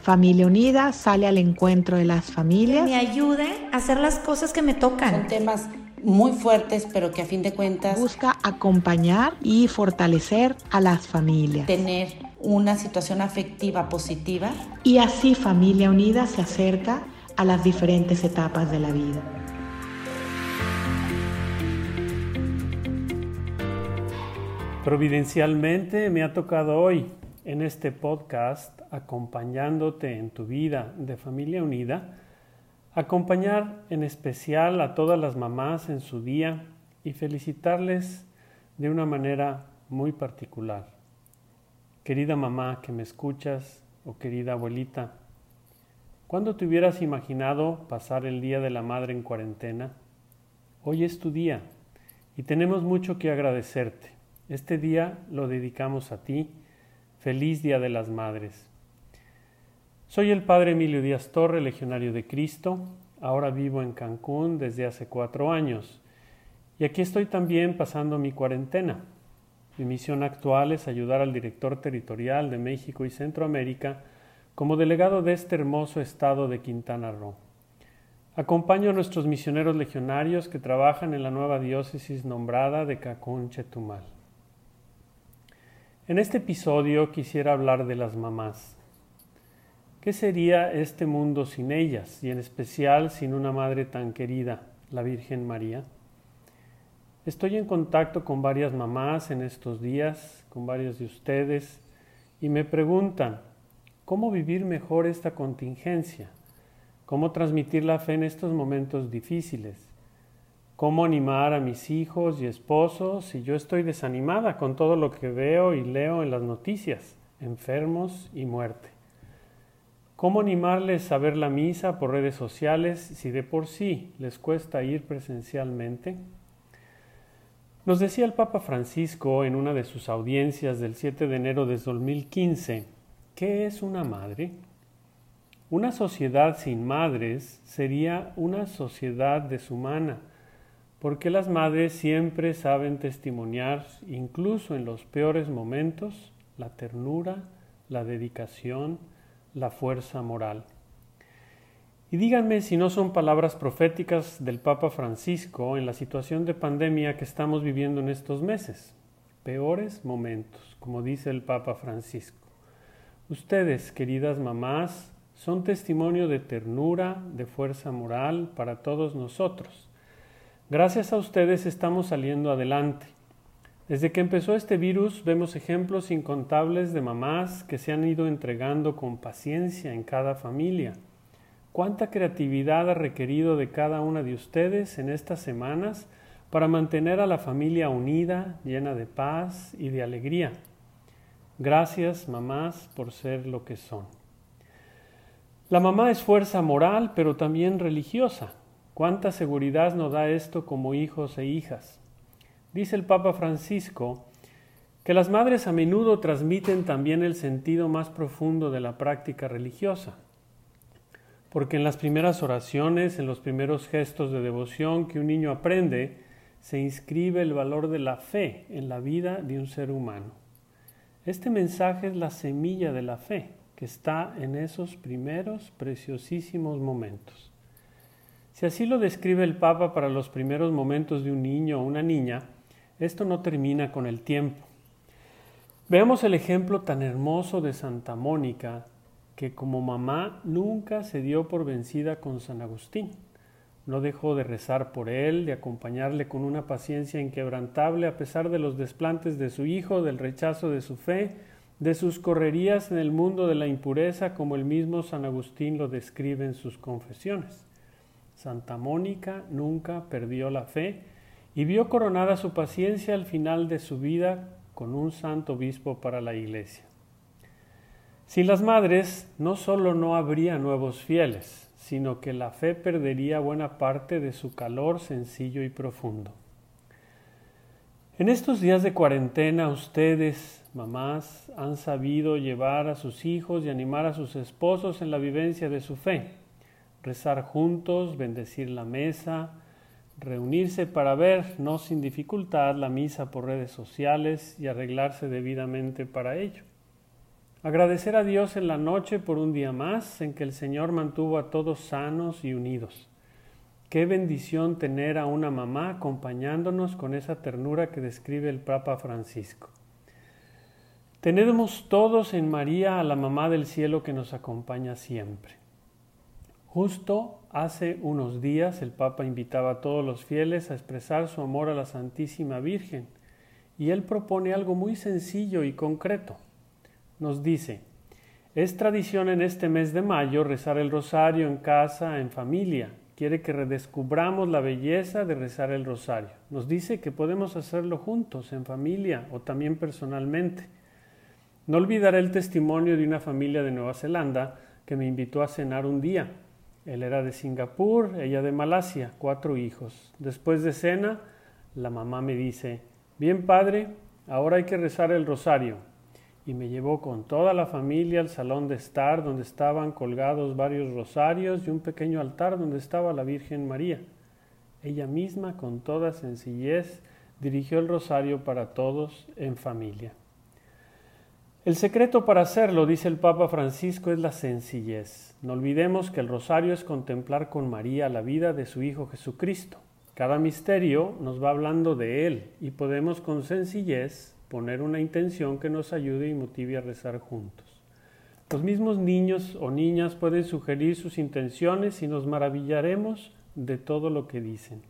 Familia Unida sale al encuentro de las familias. Que me ayude a hacer las cosas que me tocan. Son temas muy fuertes, pero que a fin de cuentas busca acompañar y fortalecer a las familias. Tener una situación afectiva positiva. Y así Familia Unida se acerca a las diferentes etapas de la vida. Providencialmente me ha tocado hoy en este podcast, acompañándote en tu vida de familia unida, acompañar en especial a todas las mamás en su día y felicitarles de una manera muy particular. Querida mamá que me escuchas o querida abuelita, ¿cuándo te hubieras imaginado pasar el Día de la Madre en cuarentena? Hoy es tu día y tenemos mucho que agradecerte. Este día lo dedicamos a ti. Feliz Día de las Madres. Soy el Padre Emilio Díaz Torre, legionario de Cristo. Ahora vivo en Cancún desde hace cuatro años. Y aquí estoy también pasando mi cuarentena. Mi misión actual es ayudar al director territorial de México y Centroamérica como delegado de este hermoso estado de Quintana Roo. Acompaño a nuestros misioneros legionarios que trabajan en la nueva diócesis nombrada de Cancún Chetumal. En este episodio quisiera hablar de las mamás. ¿Qué sería este mundo sin ellas y en especial sin una madre tan querida, la Virgen María? Estoy en contacto con varias mamás en estos días, con varios de ustedes, y me preguntan, ¿cómo vivir mejor esta contingencia? ¿Cómo transmitir la fe en estos momentos difíciles? cómo animar a mis hijos y esposos si yo estoy desanimada con todo lo que veo y leo en las noticias, enfermos y muerte. ¿Cómo animarles a ver la misa por redes sociales si de por sí les cuesta ir presencialmente? Nos decía el Papa Francisco en una de sus audiencias del 7 de enero de 2015, ¿qué es una madre? Una sociedad sin madres sería una sociedad deshumana porque las madres siempre saben testimoniar, incluso en los peores momentos, la ternura, la dedicación, la fuerza moral. Y díganme si no son palabras proféticas del Papa Francisco en la situación de pandemia que estamos viviendo en estos meses. Peores momentos, como dice el Papa Francisco. Ustedes, queridas mamás, son testimonio de ternura, de fuerza moral para todos nosotros Gracias a ustedes estamos saliendo adelante. Desde que empezó este virus vemos ejemplos incontables de mamás que se han ido entregando con paciencia en cada familia. ¿Cuánta creatividad ha requerido de cada una de ustedes en estas semanas para mantener a la familia unida, llena de paz y de alegría? Gracias, mamás, por ser lo que son. La mamá es fuerza moral, pero también religiosa. ¿Cuánta seguridad nos da esto como hijos e hijas? Dice el Papa Francisco que las madres a menudo transmiten también el sentido más profundo de la práctica religiosa, porque en las primeras oraciones, en los primeros gestos de devoción que un niño aprende, se inscribe el valor de la fe en la vida de un ser humano. Este mensaje es la semilla de la fe que está en esos primeros preciosísimos momentos. Si así lo describe el Papa para los primeros momentos de un niño o una niña, esto no termina con el tiempo. Veamos el ejemplo tan hermoso de Santa Mónica, que como mamá nunca se dio por vencida con San Agustín. No dejó de rezar por él, de acompañarle con una paciencia inquebrantable a pesar de los desplantes de su hijo, del rechazo de su fe, de sus correrías en el mundo de la impureza, como el mismo San Agustín lo describe en sus confesiones. Santa Mónica nunca perdió la fe y vio coronada su paciencia al final de su vida con un santo obispo para la iglesia. Sin las madres, no solo no habría nuevos fieles, sino que la fe perdería buena parte de su calor sencillo y profundo. En estos días de cuarentena, ustedes, mamás, han sabido llevar a sus hijos y animar a sus esposos en la vivencia de su fe rezar juntos, bendecir la mesa, reunirse para ver, no sin dificultad, la misa por redes sociales y arreglarse debidamente para ello. Agradecer a Dios en la noche por un día más en que el Señor mantuvo a todos sanos y unidos. Qué bendición tener a una mamá acompañándonos con esa ternura que describe el Papa Francisco. Tenemos todos en María a la mamá del cielo que nos acompaña siempre. Justo hace unos días el Papa invitaba a todos los fieles a expresar su amor a la Santísima Virgen y él propone algo muy sencillo y concreto nos dice, es tradición en este mes de mayo rezar el rosario en casa, en familia. Quiere que redescubramos la belleza de rezar el rosario. Nos dice que podemos hacerlo juntos, en familia o también personalmente. No olvidaré el testimonio de una familia de Nueva Zelanda que me invitó a cenar un día. Él era de Singapur, ella de Malasia, cuatro hijos. Después de cena, la mamá me dice, bien padre, ahora hay que rezar el rosario y me llevó con toda la familia al salón de estar donde estaban colgados varios rosarios y un pequeño altar donde estaba la Virgen María. Ella misma, con toda sencillez, dirigió el rosario para todos en familia. El secreto para hacerlo, dice el Papa Francisco, es la sencillez. No olvidemos que el rosario es contemplar con María la vida de su Hijo Jesucristo. Cada misterio nos va hablando de Él y podemos con sencillez poner una intención que nos ayude y motive a rezar juntos. Los mismos niños o niñas pueden sugerir sus intenciones y nos maravillaremos de todo lo que dicen.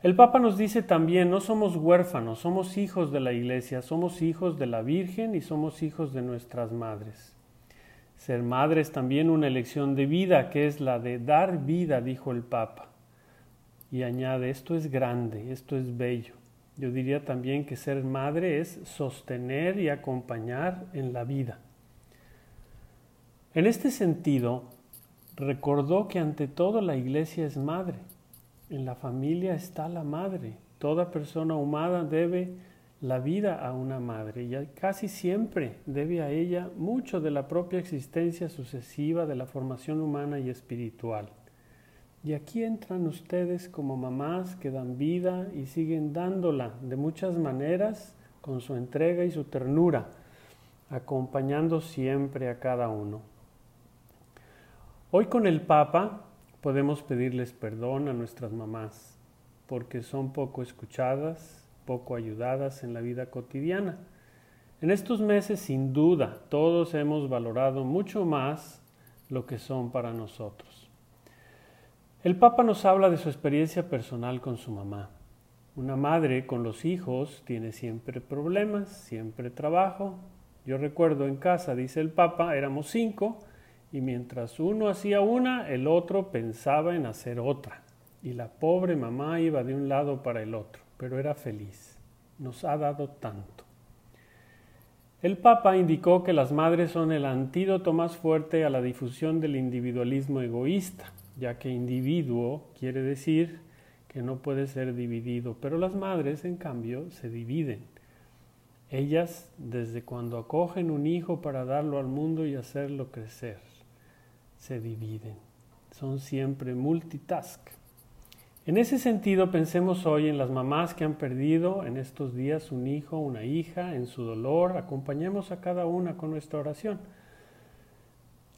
El Papa nos dice también, no somos huérfanos, somos hijos de la Iglesia, somos hijos de la Virgen y somos hijos de nuestras madres. Ser madre es también una elección de vida, que es la de dar vida, dijo el Papa. Y añade, esto es grande, esto es bello. Yo diría también que ser madre es sostener y acompañar en la vida. En este sentido, recordó que ante todo la iglesia es madre. En la familia está la madre. Toda persona humana debe la vida a una madre y casi siempre debe a ella mucho de la propia existencia sucesiva de la formación humana y espiritual. Y aquí entran ustedes como mamás que dan vida y siguen dándola de muchas maneras con su entrega y su ternura, acompañando siempre a cada uno. Hoy con el Papa podemos pedirles perdón a nuestras mamás porque son poco escuchadas, poco ayudadas en la vida cotidiana. En estos meses, sin duda, todos hemos valorado mucho más lo que son para nosotros. El Papa nos habla de su experiencia personal con su mamá. Una madre con los hijos tiene siempre problemas, siempre trabajo. Yo recuerdo en casa, dice el Papa, éramos cinco y mientras uno hacía una, el otro pensaba en hacer otra. Y la pobre mamá iba de un lado para el otro, pero era feliz. Nos ha dado tanto. El Papa indicó que las madres son el antídoto más fuerte a la difusión del individualismo egoísta ya que individuo quiere decir que no puede ser dividido, pero las madres, en cambio, se dividen. Ellas, desde cuando acogen un hijo para darlo al mundo y hacerlo crecer, se dividen. Son siempre multitask. En ese sentido, pensemos hoy en las mamás que han perdido en estos días un hijo, una hija, en su dolor. Acompañemos a cada una con nuestra oración.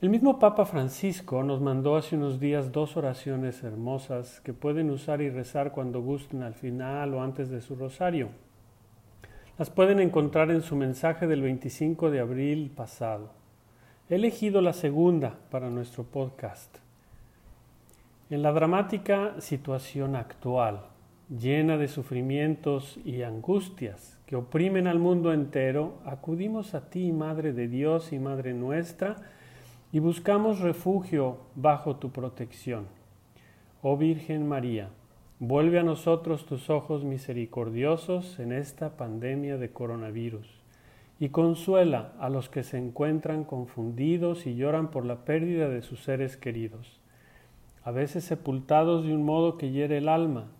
El mismo Papa Francisco nos mandó hace unos días dos oraciones hermosas que pueden usar y rezar cuando gusten al final o antes de su rosario. Las pueden encontrar en su mensaje del 25 de abril pasado. He elegido la segunda para nuestro podcast. En la dramática situación actual, llena de sufrimientos y angustias que oprimen al mundo entero, acudimos a ti, Madre de Dios y Madre nuestra, y buscamos refugio bajo tu protección. Oh Virgen María, vuelve a nosotros tus ojos misericordiosos en esta pandemia de coronavirus y consuela a los que se encuentran confundidos y lloran por la pérdida de sus seres queridos, a veces sepultados de un modo que hiere el alma.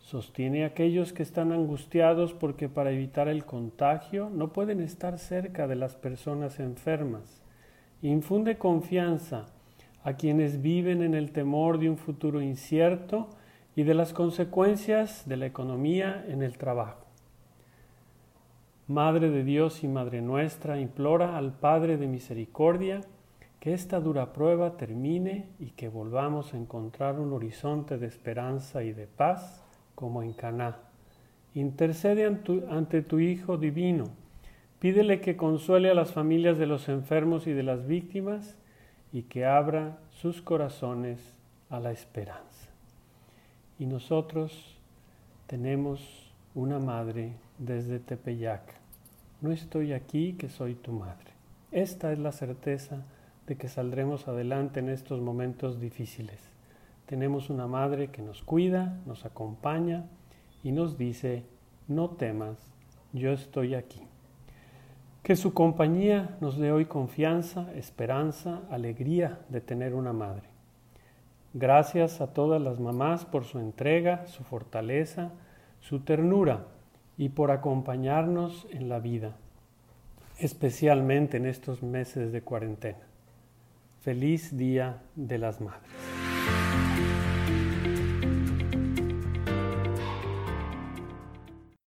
Sostiene a aquellos que están angustiados porque para evitar el contagio no pueden estar cerca de las personas enfermas Infunde confianza a quienes viven en el temor de un futuro incierto y de las consecuencias de la economía en el trabajo. Madre de Dios y Madre nuestra, implora al Padre de misericordia que esta dura prueba termine y que volvamos a encontrar un horizonte de esperanza y de paz como en Caná. Intercede ante tu Hijo divino. Pídele que consuele a las familias de los enfermos y de las víctimas y que abra sus corazones a la esperanza. Y nosotros tenemos una madre desde Tepeyac. No estoy aquí, que soy tu madre. Esta es la certeza de que saldremos adelante en estos momentos difíciles. Tenemos una madre que nos cuida, nos acompaña y nos dice, no temas, yo estoy aquí. Que su compañía nos dé hoy confianza, esperanza, alegría de tener una madre. Gracias a todas las mamás por su entrega, su fortaleza, su ternura y por acompañarnos en la vida, especialmente en estos meses de cuarentena. Feliz Día de las Madres.